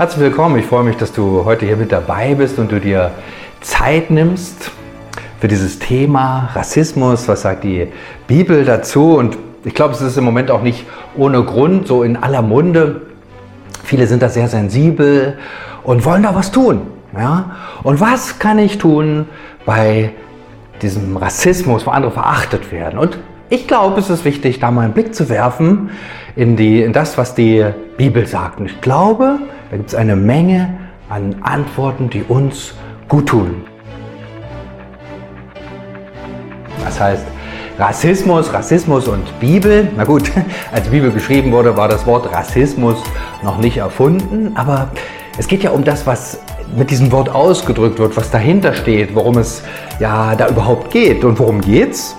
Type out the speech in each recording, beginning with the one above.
Herzlich willkommen. Ich freue mich, dass du heute hier mit dabei bist und du dir Zeit nimmst für dieses Thema Rassismus. Was sagt die Bibel dazu? Und ich glaube, es ist im Moment auch nicht ohne Grund so in aller Munde. Viele sind da sehr sensibel und wollen da was tun. Ja? Und was kann ich tun bei diesem Rassismus, wo andere verachtet werden? Und ich glaube, es ist wichtig, da mal einen Blick zu werfen in, die, in das, was die Bibel sagt. Und ich glaube, da gibt es eine Menge an Antworten, die uns gut tun. Das heißt, Rassismus, Rassismus und Bibel. Na gut, als Bibel geschrieben wurde, war das Wort Rassismus noch nicht erfunden, aber es geht ja um das, was mit diesem Wort ausgedrückt wird, was dahinter steht, worum es ja da überhaupt geht. Und worum geht's?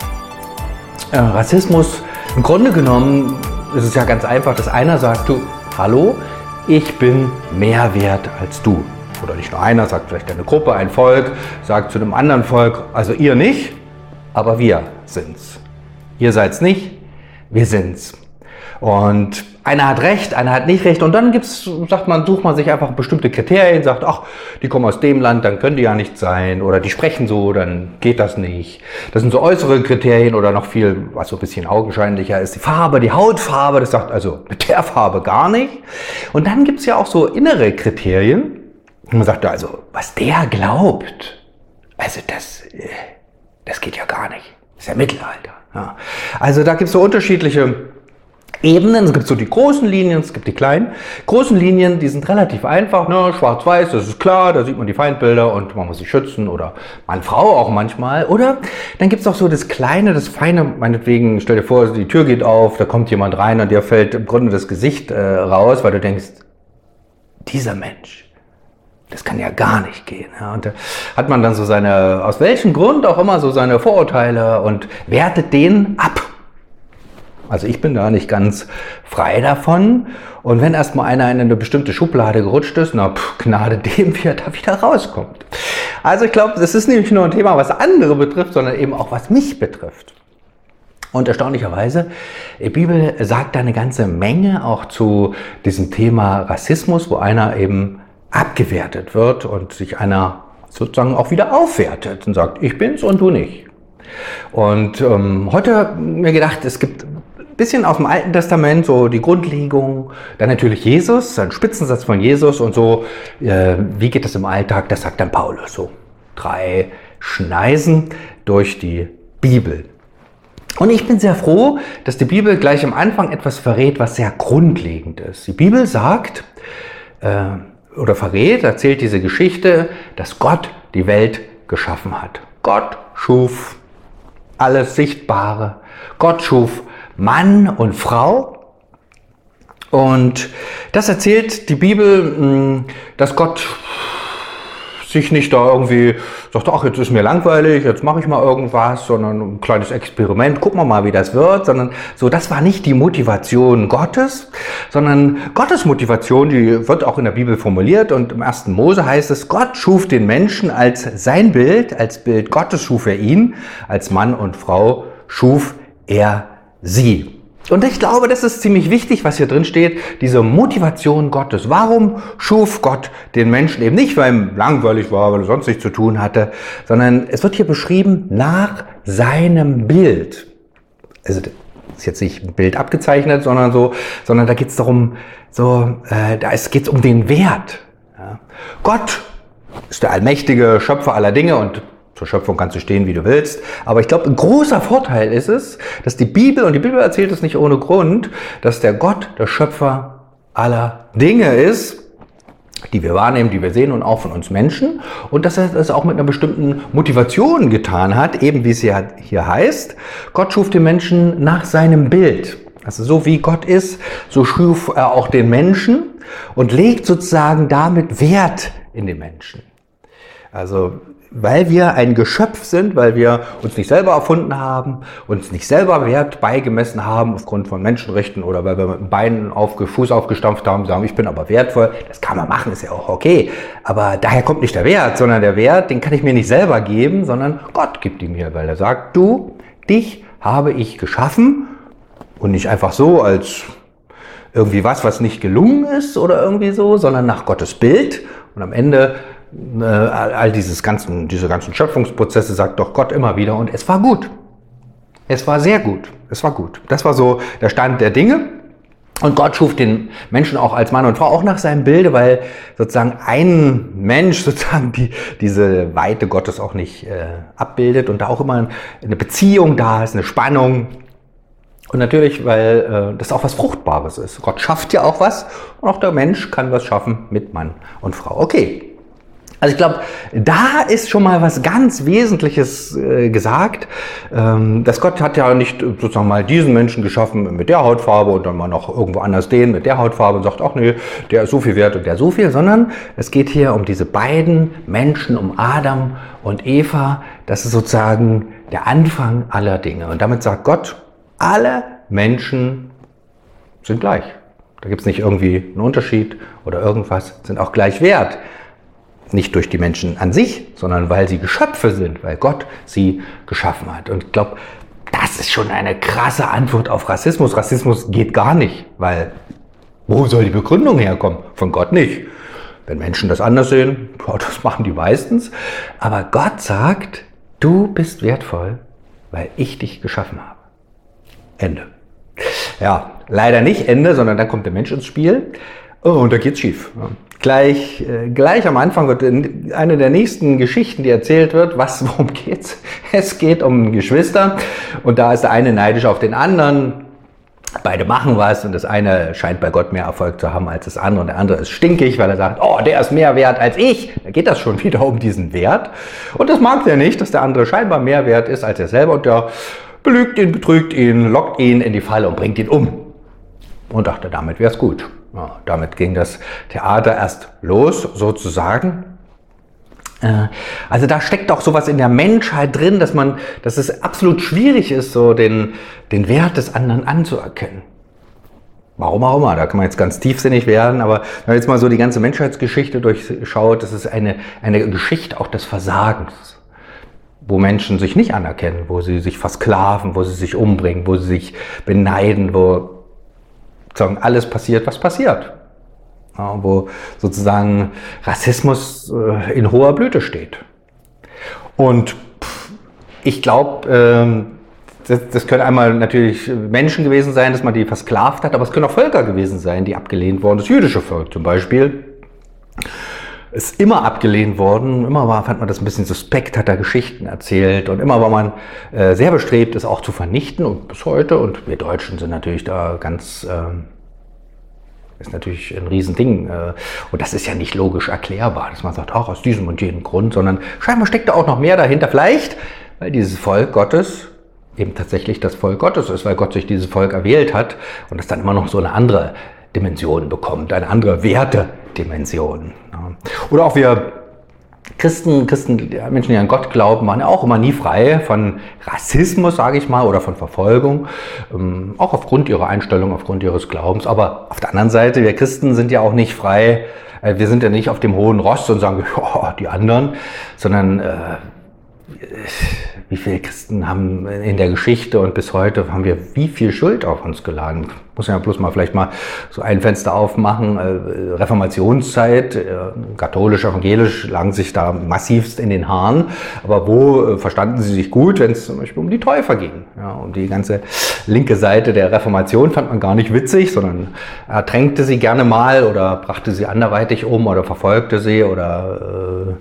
Äh, Rassismus, im Grunde genommen ist es ja ganz einfach, dass einer sagt, du, hallo, ich bin mehr wert als du. Oder nicht nur einer, sagt vielleicht eine Gruppe, ein Volk, sagt zu einem anderen Volk, also ihr nicht, aber wir sind's. Ihr seid's nicht, wir sind's. Und einer hat recht, einer hat nicht recht. Und dann gibt's, sagt man, sucht man sich einfach bestimmte Kriterien, sagt, ach, die kommen aus dem Land, dann können die ja nicht sein. Oder die sprechen so, dann geht das nicht. Das sind so äußere Kriterien oder noch viel, was so ein bisschen augenscheinlicher ist, die Farbe, die Hautfarbe. Das sagt also mit der Farbe gar nicht. Und dann gibt's ja auch so innere Kriterien. Und man sagt, also, was der glaubt, also das, äh, das geht ja gar nicht. Das ist ja Mittelalter. Ja. Also da gibt's so unterschiedliche Ebenen. Es gibt so die großen Linien, es gibt die kleinen. Großen Linien, die sind relativ einfach, ne? schwarz-weiß, das ist klar, da sieht man die Feindbilder und man muss sich schützen oder meine Frau auch manchmal. Oder dann gibt es auch so das Kleine, das Feine, meinetwegen, stell dir vor, die Tür geht auf, da kommt jemand rein und dir fällt im Grunde das Gesicht äh, raus, weil du denkst, dieser Mensch, das kann ja gar nicht gehen. Ja. Und da hat man dann so seine, aus welchem Grund auch immer, so seine Vorurteile und wertet den ab. Also ich bin da nicht ganz frei davon. Und wenn erstmal einer in eine bestimmte Schublade gerutscht ist, na pff, Gnade dem, wie er da wieder rauskommt. Also ich glaube, das ist nicht nur ein Thema, was andere betrifft, sondern eben auch was mich betrifft. Und erstaunlicherweise, die Bibel sagt da eine ganze Menge auch zu diesem Thema Rassismus, wo einer eben abgewertet wird und sich einer sozusagen auch wieder aufwertet und sagt, ich bin's und du nicht. Und ähm, heute mir gedacht, es gibt bisschen aus dem Alten Testament, so die Grundlegung, dann natürlich Jesus, ein Spitzensatz von Jesus und so, äh, wie geht das im Alltag, das sagt dann Paulus, so drei Schneisen durch die Bibel. Und ich bin sehr froh, dass die Bibel gleich am Anfang etwas verrät, was sehr grundlegend ist. Die Bibel sagt äh, oder verrät, erzählt diese Geschichte, dass Gott die Welt geschaffen hat. Gott schuf alles Sichtbare. Gott schuf Mann und Frau. Und das erzählt die Bibel, hm, dass Gott sich nicht da irgendwie sagt, ach, jetzt ist mir langweilig, jetzt mache ich mal irgendwas, sondern ein kleines Experiment, gucken wir mal, wie das wird, sondern so, das war nicht die Motivation Gottes, sondern Gottes Motivation, die wird auch in der Bibel formuliert und im ersten Mose heißt es, Gott schuf den Menschen als sein Bild, als Bild Gottes schuf er ihn, als Mann und Frau schuf er sie. Und ich glaube, das ist ziemlich wichtig, was hier drin steht, diese Motivation Gottes. Warum schuf Gott den Menschen eben nicht, weil ihm langweilig war, weil er sonst nichts zu tun hatte, sondern es wird hier beschrieben nach seinem Bild. Also ist jetzt nicht ein Bild abgezeichnet, sondern so, sondern da geht es darum, so, äh, da geht es um den Wert. Ja. Gott ist der allmächtige Schöpfer aller Dinge und zur Schöpfung kannst du stehen, wie du willst. Aber ich glaube, ein großer Vorteil ist es, dass die Bibel, und die Bibel erzählt es nicht ohne Grund, dass der Gott der Schöpfer aller Dinge ist, die wir wahrnehmen, die wir sehen und auch von uns Menschen. Und dass er das auch mit einer bestimmten Motivation getan hat, eben wie es hier heißt. Gott schuf den Menschen nach seinem Bild. Also so wie Gott ist, so schuf er auch den Menschen und legt sozusagen damit Wert in den Menschen. Also weil wir ein Geschöpf sind, weil wir uns nicht selber erfunden haben, uns nicht selber Wert beigemessen haben aufgrund von Menschenrechten oder weil wir mit dem Bein auf Fuß aufgestampft haben, sagen, ich bin aber wertvoll. Das kann man machen, ist ja auch okay. Aber daher kommt nicht der Wert, sondern der Wert, den kann ich mir nicht selber geben, sondern Gott gibt ihn mir, weil er sagt, du, dich habe ich geschaffen und nicht einfach so als irgendwie was, was nicht gelungen ist oder irgendwie so, sondern nach Gottes Bild. Und am Ende äh, all dieses ganzen, diese ganzen Schöpfungsprozesse sagt doch Gott immer wieder und es war gut. Es war sehr gut. Es war gut. Das war so der Stand der Dinge. Und Gott schuf den Menschen auch als Mann und Frau, auch nach seinem Bilde, weil sozusagen ein Mensch sozusagen die, diese Weite Gottes auch nicht äh, abbildet und da auch immer eine Beziehung da ist, eine Spannung. Und natürlich, weil äh, das auch was Fruchtbares ist. Gott schafft ja auch was und auch der Mensch kann was schaffen mit Mann und Frau. Okay, also ich glaube, da ist schon mal was ganz Wesentliches äh, gesagt. Ähm, dass Gott hat ja nicht sozusagen mal diesen Menschen geschaffen mit der Hautfarbe und dann mal noch irgendwo anders den mit der Hautfarbe und sagt, ach nee, der ist so viel wert und der so viel, sondern es geht hier um diese beiden Menschen, um Adam und Eva. Das ist sozusagen der Anfang aller Dinge. Und damit sagt Gott, alle Menschen sind gleich. Da gibt es nicht irgendwie einen Unterschied oder irgendwas, sind auch gleich wert. Nicht durch die Menschen an sich, sondern weil sie Geschöpfe sind, weil Gott sie geschaffen hat. Und ich glaube, das ist schon eine krasse Antwort auf Rassismus. Rassismus geht gar nicht, weil wo soll die Begründung herkommen? Von Gott nicht. Wenn Menschen das anders sehen, das machen die meistens. Aber Gott sagt, du bist wertvoll, weil ich dich geschaffen habe. Ende. Ja, leider nicht Ende, sondern dann kommt der Mensch ins Spiel. Oh, und da geht's schief. Gleich, äh, gleich am Anfang wird eine der nächsten Geschichten, die erzählt wird, was, worum geht's? Es geht um Geschwister und da ist der eine neidisch auf den anderen. Beide machen was und das eine scheint bei Gott mehr Erfolg zu haben als das andere und der andere ist stinkig, weil er sagt, oh, der ist mehr wert als ich. Da geht das schon wieder um diesen Wert. Und das mag der nicht, dass der andere scheinbar mehr wert ist als er selber und der belügt ihn, betrügt ihn, lockt ihn in die Falle und bringt ihn um. Und dachte, damit wäre es gut. Ja, damit ging das Theater erst los, sozusagen. Äh, also da steckt auch sowas in der Menschheit drin, dass man, dass es absolut schwierig ist, so den, den Wert des anderen anzuerkennen. Warum auch immer, da kann man jetzt ganz tiefsinnig werden, aber wenn man jetzt mal so die ganze Menschheitsgeschichte durchschaut, das ist eine, eine Geschichte auch des Versagens, wo Menschen sich nicht anerkennen, wo sie sich versklaven, wo sie sich umbringen, wo sie sich beneiden, wo sozusagen alles passiert, was passiert. Ja, wo sozusagen Rassismus äh, in hoher Blüte steht. Und ich glaube, ähm, das, das, können einmal natürlich Menschen gewesen sein, dass man die versklavt hat, aber es können auch Völker gewesen sein, die abgelehnt wurden. Das jüdische Volk zum Beispiel ist immer abgelehnt worden. Immer war, fand man das ein bisschen suspekt, hat da Geschichten erzählt und immer war man äh, sehr bestrebt, es auch zu vernichten und bis heute. Und wir Deutschen sind natürlich da ganz, äh, ist natürlich ein Riesending. Äh, und das ist ja nicht logisch erklärbar, dass man sagt, auch aus diesem und jenem Grund, sondern scheinbar steckt da auch noch mehr dahinter. Vielleicht, weil dieses Volk Gottes eben tatsächlich das Volk Gottes ist, weil Gott sich dieses Volk erwählt hat und es dann immer noch so eine andere Dimension bekommt, eine andere Wertedimension. Oder auch wir Christen, Christen, Menschen, die an Gott glauben, waren ja auch immer nie frei von Rassismus, sage ich mal, oder von Verfolgung, ähm, auch aufgrund ihrer Einstellung, aufgrund ihres Glaubens. Aber auf der anderen Seite, wir Christen sind ja auch nicht frei, äh, wir sind ja nicht auf dem hohen Ross und sagen, oh, die anderen, sondern äh, wie viele Christen haben in der Geschichte und bis heute haben wir wie viel Schuld auf uns geladen? Muss ja bloß mal vielleicht mal so ein Fenster aufmachen. Äh, Reformationszeit, äh, katholisch, evangelisch, lagen sich da massivst in den Haaren. Aber wo äh, verstanden sie sich gut, wenn es zum Beispiel um die Täufer ging? Ja, um die ganze linke Seite der Reformation fand man gar nicht witzig, sondern ertränkte sie gerne mal oder brachte sie anderweitig um oder verfolgte sie oder äh,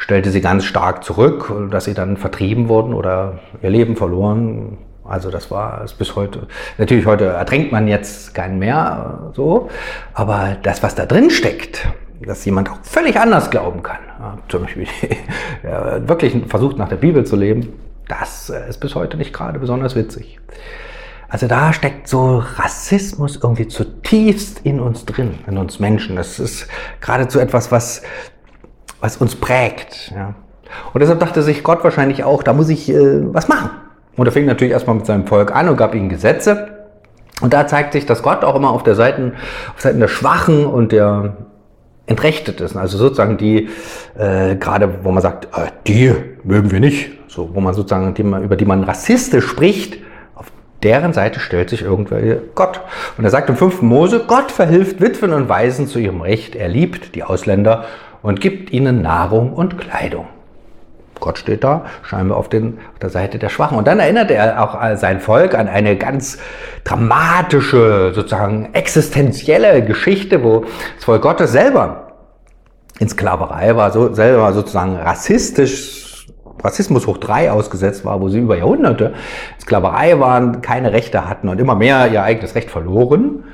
stellte sie ganz stark zurück, dass sie dann vertrieben wurden oder ihr Leben verloren. Also das war es bis heute. Natürlich heute ertränkt man jetzt keinen mehr so, aber das, was da drin steckt, dass jemand auch völlig anders glauben kann, zum Beispiel ja, wirklich versucht nach der Bibel zu leben, das ist bis heute nicht gerade besonders witzig. Also da steckt so Rassismus irgendwie zutiefst in uns drin, in uns Menschen. Das ist geradezu etwas, was was uns prägt. Ja. Und deshalb dachte sich Gott wahrscheinlich auch, da muss ich äh, was machen. Und er fing natürlich erstmal mit seinem Volk an und gab ihnen Gesetze. Und da zeigt sich, dass Gott auch immer auf der Seite, auf Seiten der Schwachen und der Entrechtet ist. Also sozusagen die, äh, gerade wo man sagt, äh, die mögen wir nicht, so, wo man sozusagen, die man, über die man rassistisch spricht, auf deren Seite stellt sich irgendwer Gott. Und er sagt im 5. Mose, Gott verhilft Witwen und Waisen zu ihrem Recht. Er liebt die Ausländer und gibt ihnen Nahrung und Kleidung. Gott steht da scheinbar auf, den, auf der Seite der Schwachen. Und dann erinnert er auch sein Volk an eine ganz dramatische, sozusagen existenzielle Geschichte, wo das Volk Gottes selber in Sklaverei war, so, selber sozusagen rassistisch, Rassismus hoch drei ausgesetzt war, wo sie über Jahrhunderte Sklaverei waren, keine Rechte hatten und immer mehr ihr eigenes Recht verloren.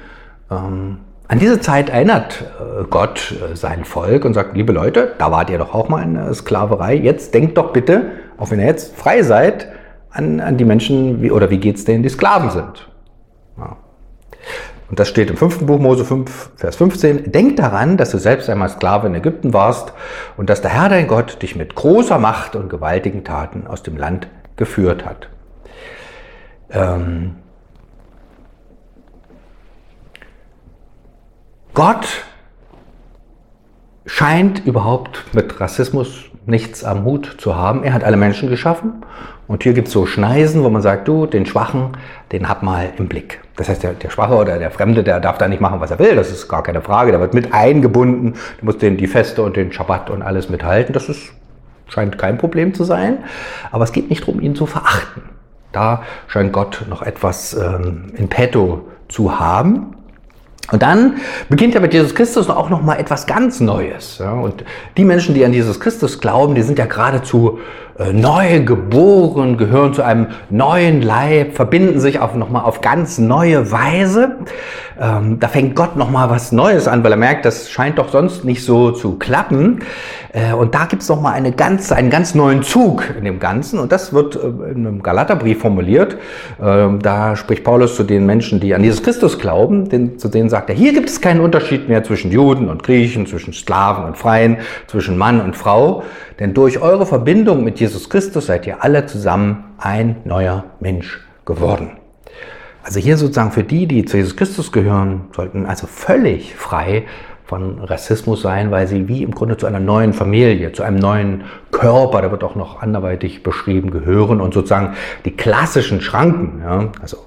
Ähm, an diese Zeit erinnert äh, Gott äh, sein Volk und sagt, liebe Leute, da wart ihr doch auch mal in der Sklaverei. Jetzt denkt doch bitte, auch wenn ihr jetzt frei seid, an, an die Menschen, wie, oder wie geht's denen, die Sklaven sind. Ja. Und das steht im fünften Buch Mose 5, Vers 15. Denk daran, dass du selbst einmal Sklave in Ägypten warst und dass der Herr dein Gott dich mit großer Macht und gewaltigen Taten aus dem Land geführt hat. Ähm, Gott scheint überhaupt mit Rassismus nichts am Hut zu haben. Er hat alle Menschen geschaffen und hier gibt es so Schneisen, wo man sagt, du, den Schwachen, den hab mal im Blick. Das heißt, der, der Schwache oder der Fremde, der darf da nicht machen, was er will, das ist gar keine Frage, der wird mit eingebunden, du musst den, die Feste und den Schabbat und alles mithalten, das ist, scheint kein Problem zu sein, aber es geht nicht darum, ihn zu verachten. Da scheint Gott noch etwas ähm, in petto zu haben. Und dann beginnt ja mit Jesus Christus auch noch mal etwas ganz Neues. Und die Menschen, die an Jesus Christus glauben, die sind ja geradezu neu geboren, gehören zu einem neuen Leib, verbinden sich auf noch mal auf ganz neue Weise. Ähm, da fängt Gott noch mal was Neues an, weil er merkt, das scheint doch sonst nicht so zu klappen. Äh, und da gibt es noch mal eine ganz, einen ganz neuen Zug in dem Ganzen. Und das wird äh, in einem Galaterbrief formuliert. Ähm, da spricht Paulus zu den Menschen, die an Jesus Christus glauben, den, zu denen sagt er, hier gibt es keinen Unterschied mehr zwischen Juden und Griechen, zwischen Sklaven und Freien, zwischen Mann und Frau. Denn durch eure Verbindung mit Jesus Christus seid ihr alle zusammen ein neuer Mensch geworden. Also hier sozusagen für die, die zu Jesus Christus gehören, sollten also völlig frei von Rassismus sein, weil sie wie im Grunde zu einer neuen Familie, zu einem neuen Körper, der wird auch noch anderweitig beschrieben, gehören und sozusagen die klassischen Schranken, ja, also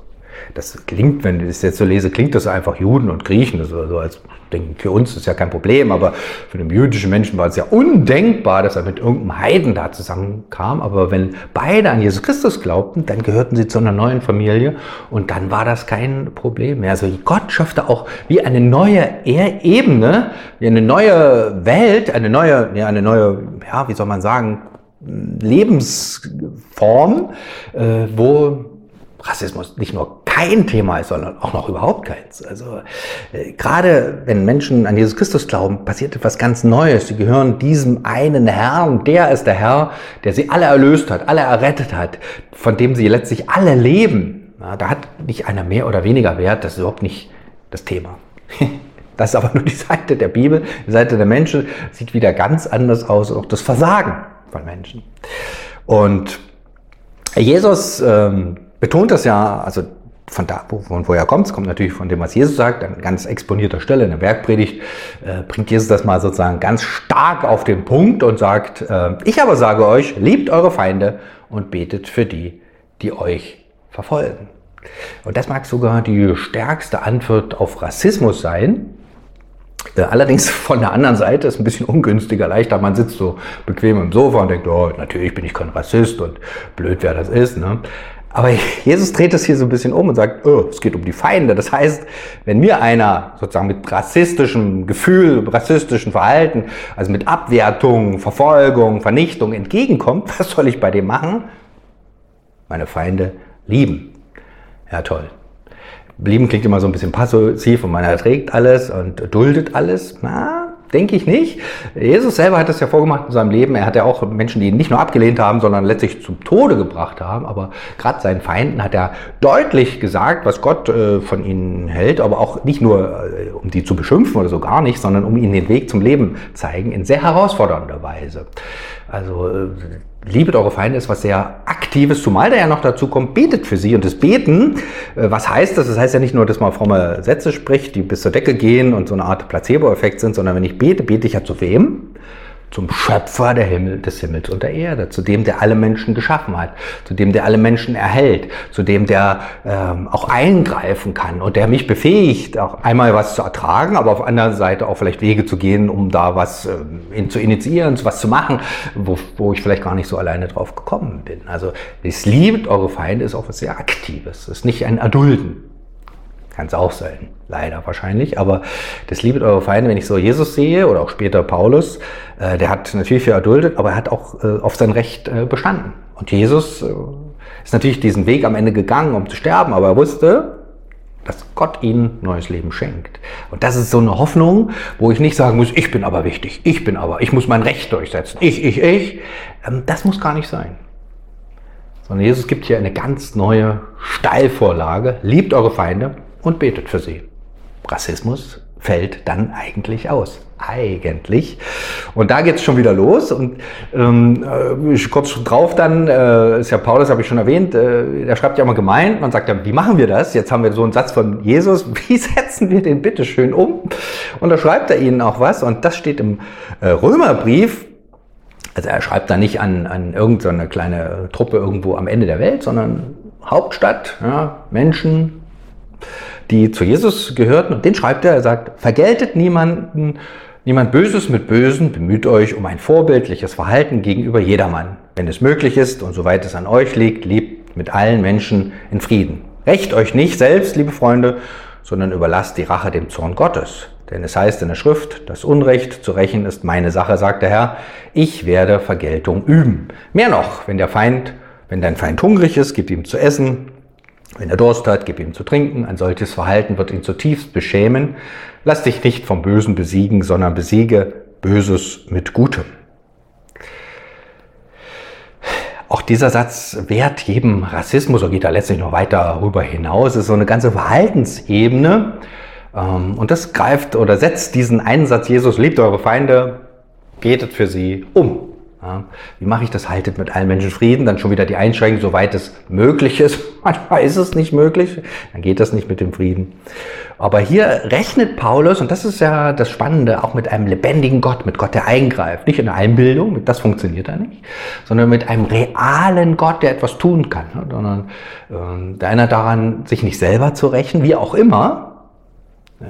das klingt, wenn ich das jetzt so lese, klingt das einfach Juden und Griechen. Das so als denken, für uns ist ja kein Problem, aber für den jüdischen Menschen war es ja undenkbar, dass er mit irgendeinem Heiden da zusammenkam. Aber wenn beide an Jesus Christus glaubten, dann gehörten sie zu einer neuen Familie und dann war das kein Problem mehr. Also Gott schaffte auch wie eine neue Ebene, wie eine neue Welt, eine neue, ja, eine neue, ja, wie soll man sagen, Lebensform, äh, wo Rassismus nicht nur kein Thema ist, sondern auch noch überhaupt keins. Also äh, gerade wenn Menschen an Jesus Christus glauben, passiert etwas ganz Neues. Sie gehören diesem einen Herrn, der ist der Herr, der sie alle erlöst hat, alle errettet hat, von dem sie letztlich alle leben. Ja, da hat nicht einer mehr oder weniger Wert, das ist überhaupt nicht das Thema. Das ist aber nur die Seite der Bibel, die Seite der Menschen sieht wieder ganz anders aus, auch das Versagen von Menschen. Und Jesus ähm, betont das ja, also von da, von woher kommt es, kommt natürlich von dem, was Jesus sagt, an ganz exponierter Stelle in der Bergpredigt, äh, bringt Jesus das mal sozusagen ganz stark auf den Punkt und sagt, äh, ich aber sage euch, liebt eure Feinde und betet für die, die euch verfolgen. Und das mag sogar die stärkste Antwort auf Rassismus sein. Äh, allerdings von der anderen Seite ist ein bisschen ungünstiger, leichter. Man sitzt so bequem im Sofa und denkt, oh, natürlich bin ich kein Rassist und blöd, wer das ist. Ne? Aber Jesus dreht es hier so ein bisschen um und sagt, oh, es geht um die Feinde. Das heißt, wenn mir einer sozusagen mit rassistischem Gefühl, rassistischem Verhalten, also mit Abwertung, Verfolgung, Vernichtung entgegenkommt, was soll ich bei dem machen? Meine Feinde lieben. Ja, toll. Lieben klingt immer so ein bisschen passiv und man erträgt alles und duldet alles. Na, Denke ich nicht. Jesus selber hat das ja vorgemacht in seinem Leben. Er hat ja auch Menschen, die ihn nicht nur abgelehnt haben, sondern letztlich zum Tode gebracht haben. Aber gerade seinen Feinden hat er deutlich gesagt, was Gott äh, von ihnen hält, aber auch nicht nur, äh, um die zu beschimpfen oder so gar nicht, sondern um ihnen den Weg zum Leben zeigen, in sehr herausfordernder Weise. Also äh, liebet eure Feinde ist was sehr Aktives, zumal da ja noch dazu kommt, betet für sie. Und das Beten, äh, was heißt das? Das heißt ja nicht nur, dass man fromme Sätze spricht, die bis zur Decke gehen und so eine Art Placebo-Effekt sind, sondern wenn ich bete, bete ich ja zu wem? Zum Schöpfer der Himmel, des Himmels und der Erde, zu dem, der alle Menschen geschaffen hat, zu dem, der alle Menschen erhält, zu dem, der ähm, auch eingreifen kann und der mich befähigt, auch einmal was zu ertragen, aber auf anderer Seite auch vielleicht Wege zu gehen, um da was ähm, zu initiieren, was zu machen, wo, wo ich vielleicht gar nicht so alleine drauf gekommen bin. Also es liebt eure Feinde ist auch was sehr Aktives, es ist nicht ein Erdulden. Kann es auch sein, leider wahrscheinlich. Aber das liebet eure Feinde, wenn ich so Jesus sehe oder auch später Paulus, äh, der hat natürlich viel erduldet, aber er hat auch äh, auf sein Recht äh, bestanden. Und Jesus äh, ist natürlich diesen Weg am Ende gegangen, um zu sterben, aber er wusste, dass Gott ihnen neues Leben schenkt. Und das ist so eine Hoffnung, wo ich nicht sagen muss, ich bin aber wichtig, ich bin aber, ich muss mein Recht durchsetzen, ich, ich, ich. Ähm, das muss gar nicht sein. Sondern Jesus gibt hier eine ganz neue Steilvorlage. Liebt eure Feinde, und betet für sie. Rassismus fällt dann eigentlich aus. Eigentlich. Und da geht es schon wieder los. Und ähm, äh, kurz drauf dann, äh, ist ja Paulus, habe ich schon erwähnt, äh, der schreibt ja immer gemeint, man sagt ja, wie machen wir das? Jetzt haben wir so einen Satz von Jesus, wie setzen wir den bitte schön um? Und da schreibt er ihnen auch was. Und das steht im äh, Römerbrief. Also er schreibt da nicht an, an irgendeine kleine Truppe irgendwo am Ende der Welt, sondern Hauptstadt, ja, Menschen, die zu Jesus gehörten. Und den schreibt er, er sagt, vergeltet niemanden, niemand Böses mit Bösen, bemüht euch um ein vorbildliches Verhalten gegenüber jedermann. Wenn es möglich ist und soweit es an euch liegt, lebt mit allen Menschen in Frieden. Recht euch nicht selbst, liebe Freunde, sondern überlasst die Rache dem Zorn Gottes. Denn es heißt in der Schrift, das Unrecht zu rächen ist meine Sache, sagt der Herr. Ich werde Vergeltung üben. Mehr noch, wenn der Feind, wenn dein Feind hungrig ist, gib ihm zu essen. Wenn er Durst hat, gib ihm zu trinken. Ein solches Verhalten wird ihn zutiefst beschämen. Lass dich nicht vom Bösen besiegen, sondern besiege Böses mit Gutem. Auch dieser Satz wehrt jedem Rassismus oder geht da letztlich noch weiter darüber hinaus. Es ist so eine ganze Verhaltensebene. Ähm, und das greift oder setzt diesen Einsatz, Jesus liebt eure Feinde, betet für sie um. Ja, wie mache ich das? Haltet mit allen Menschen Frieden. Dann schon wieder die Einschränkung, soweit es möglich ist. Manchmal ist es nicht möglich. Dann geht das nicht mit dem Frieden. Aber hier rechnet Paulus, und das ist ja das Spannende, auch mit einem lebendigen Gott, mit Gott, der eingreift. Nicht in der Einbildung, das funktioniert da nicht, sondern mit einem realen Gott, der etwas tun kann. Sondern äh, der einer daran, sich nicht selber zu rächen, wie auch immer,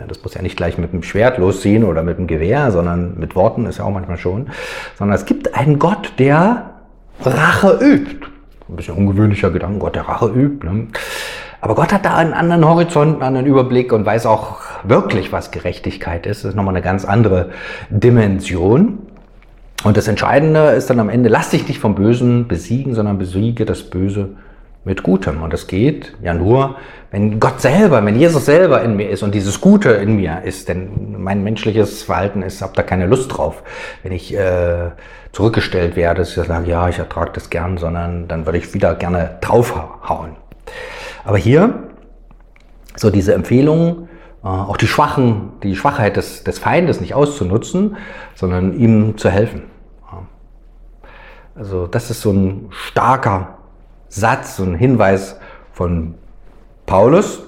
das muss ja nicht gleich mit dem Schwert losziehen oder mit dem Gewehr, sondern mit Worten ist ja auch manchmal schon. Sondern es gibt einen Gott, der Rache übt. Ein bisschen ungewöhnlicher Gedanke, Gott, der Rache übt. Ne? Aber Gott hat da einen anderen Horizont, einen anderen Überblick und weiß auch wirklich, was Gerechtigkeit ist. Das ist nochmal eine ganz andere Dimension. Und das Entscheidende ist dann am Ende, lass dich nicht vom Bösen besiegen, sondern besiege das Böse mit Gutem. Und das geht ja nur, wenn Gott selber, wenn Jesus selber in mir ist und dieses Gute in mir ist. Denn mein menschliches Verhalten ist, habe da keine Lust drauf. Wenn ich äh, zurückgestellt werde, dass ich sage, ja, ich ertrage das gern, sondern dann würde ich wieder gerne draufhauen. Aber hier so diese Empfehlung, äh, auch die Schwachen, die Schwachheit des, des Feindes nicht auszunutzen, sondern ihm zu helfen. Also das ist so ein starker Satz, so ein Hinweis von Paulus.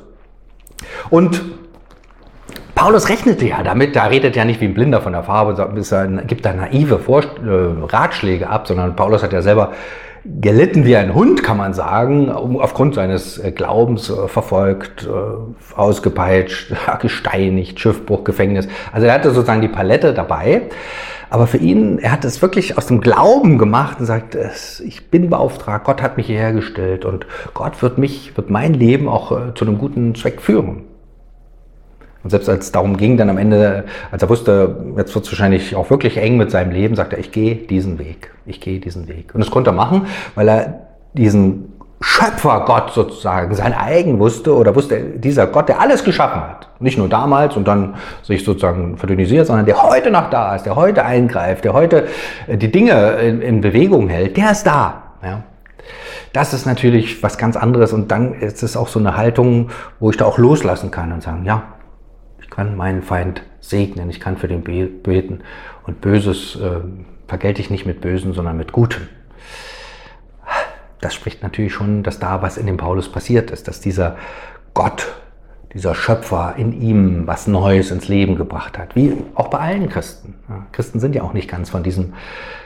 Und Paulus rechnete ja damit, da redet ja nicht wie ein Blinder von der Farbe, gibt da naive Vor äh, Ratschläge ab, sondern Paulus hat ja selber gelitten wie ein Hund, kann man sagen, aufgrund seines äh, Glaubens äh, verfolgt, ausgepeitscht, gesteinigt, Schiffbruch, Gefängnis. Also er hatte sozusagen die Palette dabei. Aber für ihn, er hat es wirklich aus dem Glauben gemacht und sagt, ich bin beauftragt, Gott hat mich hierher gestellt und Gott wird mich, wird mein Leben auch äh, zu einem guten Zweck führen. Und selbst als es darum ging, dann am Ende, als er wusste, jetzt wird es wahrscheinlich auch wirklich eng mit seinem Leben, sagte er, ich gehe diesen Weg. Ich gehe diesen Weg. Und das konnte er machen, weil er diesen Schöpfergott sozusagen sein eigen wusste oder wusste dieser Gott, der alles geschaffen hat. Nicht nur damals und dann sich sozusagen verdünnisiert, sondern der heute noch da ist, der heute eingreift, der heute äh, die Dinge in, in Bewegung hält, der ist da. Ja. Das ist natürlich was ganz anderes und dann ist es auch so eine Haltung, wo ich da auch loslassen kann und sagen, ja, kann meinen Feind segnen, ich kann für den beten und Böses äh, vergelte ich nicht mit Bösen, sondern mit Gutem das spricht natürlich schon, dass da was in dem Paulus passiert ist, dass dieser Gott dieser Schöpfer in ihm was Neues ins Leben gebracht hat. Wie auch bei allen Christen. Christen sind ja auch nicht ganz von diesem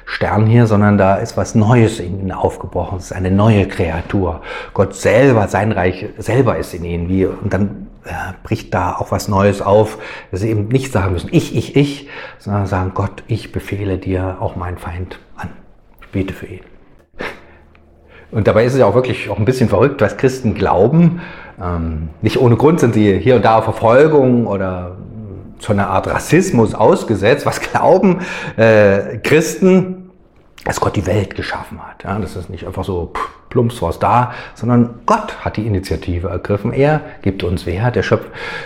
Stern hier, sondern da ist was Neues in ihnen aufgebrochen. Es ist eine neue Kreatur. Gott selber, sein Reich selber ist in ihnen. Wie, und dann bricht da auch was Neues auf, dass sie eben nicht sagen müssen, ich, ich, ich, sondern sagen, Gott, ich befehle dir auch meinen Feind an. Ich bete für ihn. Und dabei ist es ja auch wirklich auch ein bisschen verrückt, was Christen glauben. Ähm, nicht ohne Grund sind sie hier und da Verfolgung oder zu einer Art Rassismus ausgesetzt. Was glauben äh, Christen, dass Gott die Welt geschaffen hat? Ja, das ist nicht einfach so plumps was da, sondern Gott hat die Initiative ergriffen. Er gibt uns Wert, er schöpf,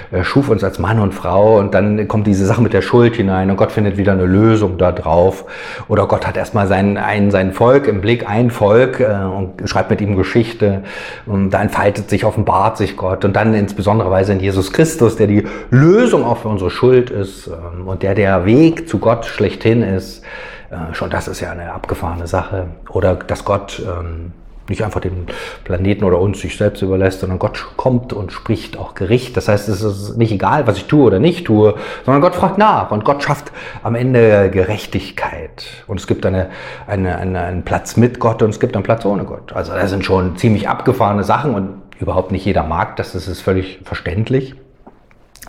er schuf uns als Mann und Frau und dann kommt diese Sache mit der Schuld hinein und Gott findet wieder eine Lösung da drauf. Oder Gott hat erstmal sein, ein, sein Volk im Blick, ein Volk äh, und schreibt mit ihm Geschichte und da entfaltet sich, offenbart sich Gott und dann insbesondere Weise in Jesus Christus, der die Lösung auch für unsere Schuld ist ähm, und der der Weg zu Gott schlechthin ist. Äh, schon das ist ja eine abgefahrene Sache. Oder dass Gott ähm, nicht einfach den Planeten oder uns sich selbst überlässt, sondern Gott kommt und spricht auch Gericht. Das heißt, es ist nicht egal, was ich tue oder nicht tue, sondern Gott fragt nach und Gott schafft am Ende Gerechtigkeit. Und es gibt eine, eine, eine, einen Platz mit Gott und es gibt einen Platz ohne Gott. Also das sind schon ziemlich abgefahrene Sachen und überhaupt nicht jeder mag das, das ist völlig verständlich.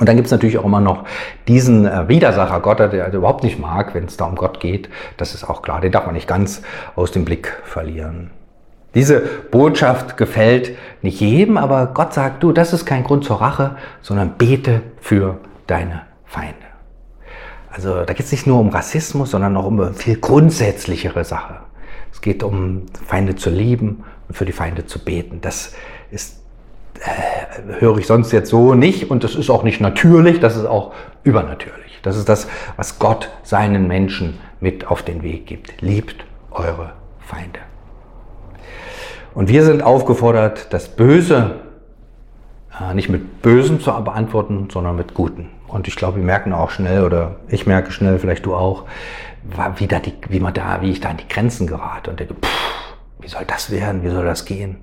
Und dann gibt es natürlich auch immer noch diesen äh, Widersacher Gott, der, der überhaupt nicht mag, wenn es da um Gott geht. Das ist auch klar, den darf man nicht ganz aus dem Blick verlieren. Diese Botschaft gefällt nicht jedem, aber Gott sagt, du, das ist kein Grund zur Rache, sondern bete für deine Feinde. Also da geht es nicht nur um Rassismus, sondern auch um eine viel grundsätzlichere Sache. Es geht um Feinde zu lieben und für die Feinde zu beten. Das ist, höre ich sonst jetzt so nicht und das ist auch nicht natürlich, das ist auch übernatürlich. Das ist das, was Gott seinen Menschen mit auf den Weg gibt. Liebt eure Feinde. Und wir sind aufgefordert, das Böse äh, nicht mit Bösen zu beantworten, sondern mit Guten. Und ich glaube, wir merken auch schnell, oder ich merke schnell, vielleicht du auch, wie, da die, wie, man da, wie ich da an die Grenzen gerate und denke, pff, wie soll das werden, wie soll das gehen?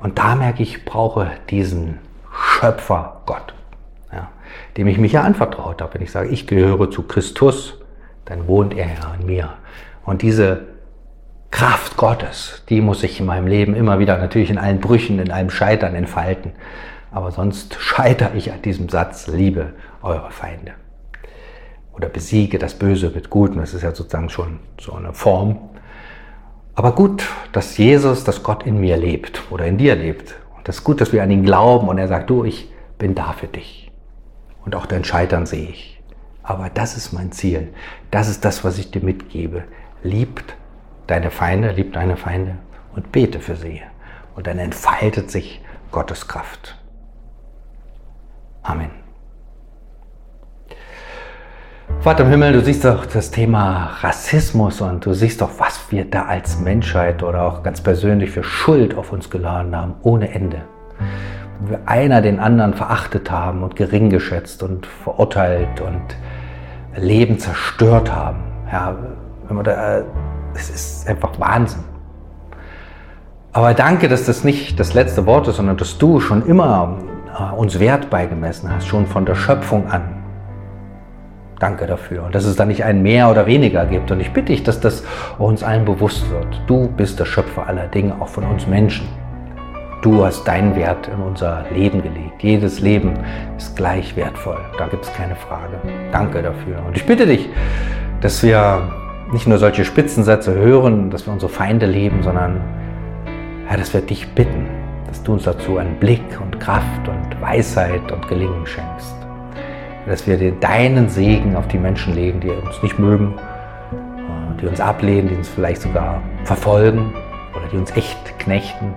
Und da merke ich, ich brauche diesen Schöpfer Gott, ja, dem ich mich ja anvertraut habe. Wenn ich sage, ich gehöre zu Christus, dann wohnt er ja in mir. Und diese Kraft Gottes, die muss sich in meinem Leben immer wieder natürlich in allen Brüchen, in allem Scheitern entfalten. Aber sonst scheitere ich an diesem Satz, liebe eure Feinde. Oder besiege das Böse mit Guten. Das ist ja sozusagen schon so eine Form. Aber gut, dass Jesus, dass Gott in mir lebt oder in dir lebt. Und das ist gut, dass wir an ihn glauben und er sagt, du, ich bin da für dich. Und auch dein Scheitern sehe ich. Aber das ist mein Ziel. Das ist das, was ich dir mitgebe. Liebt deine Feinde, lieb deine Feinde und bete für sie. Und dann entfaltet sich Gottes Kraft. Amen. Vater im Himmel, du siehst doch das Thema Rassismus und du siehst doch, was wir da als Menschheit oder auch ganz persönlich für Schuld auf uns geladen haben, ohne Ende. Wo wir einer den anderen verachtet haben und gering geschätzt und verurteilt und Leben zerstört haben. Ja, da es ist einfach Wahnsinn. Aber danke, dass das nicht das letzte Wort ist, sondern dass du schon immer äh, uns Wert beigemessen hast, schon von der Schöpfung an. Danke dafür. Und dass es da nicht ein mehr oder weniger gibt. Und ich bitte dich, dass das uns allen bewusst wird. Du bist der Schöpfer aller Dinge, auch von uns Menschen. Du hast deinen Wert in unser Leben gelegt. Jedes Leben ist gleich wertvoll. Da gibt es keine Frage. Danke dafür. Und ich bitte dich, dass wir nicht nur solche Spitzensätze hören, dass wir unsere Feinde lieben, sondern ja, dass wir dich bitten, dass du uns dazu einen Blick und Kraft und Weisheit und Gelingen schenkst. Dass wir dir deinen Segen auf die Menschen legen, die uns nicht mögen, die uns ablehnen, die uns vielleicht sogar verfolgen oder die uns echt knechten.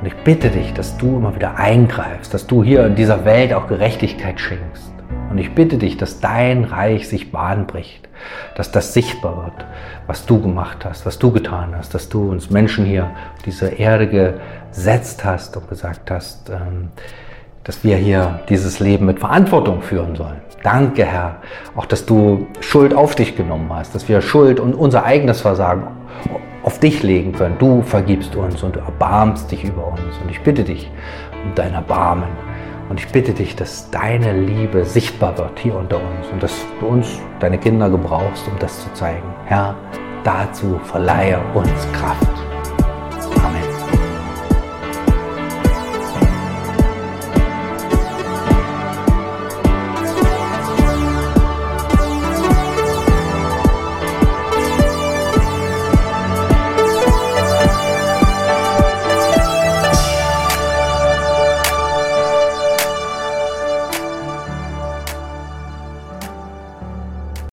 Und ich bitte dich, dass du immer wieder eingreifst, dass du hier in dieser Welt auch Gerechtigkeit schenkst. Und ich bitte dich, dass dein Reich sich Bahn bricht, dass das sichtbar wird, was du gemacht hast, was du getan hast, dass du uns Menschen hier auf diese Erde gesetzt hast und gesagt hast, ähm, dass wir hier dieses Leben mit Verantwortung führen sollen. Danke, Herr, auch dass du Schuld auf dich genommen hast, dass wir Schuld und unser eigenes Versagen auf dich legen können. Du vergibst uns und du erbarmst dich über uns. Und ich bitte dich um dein Erbarmen Und ich bitte dich, dass deine Liebe sichtbar wird hier unter uns und dass du uns, deine Kinder, gebrauchst, um das zu zeigen. Herr, dazu verleihe uns Kraft.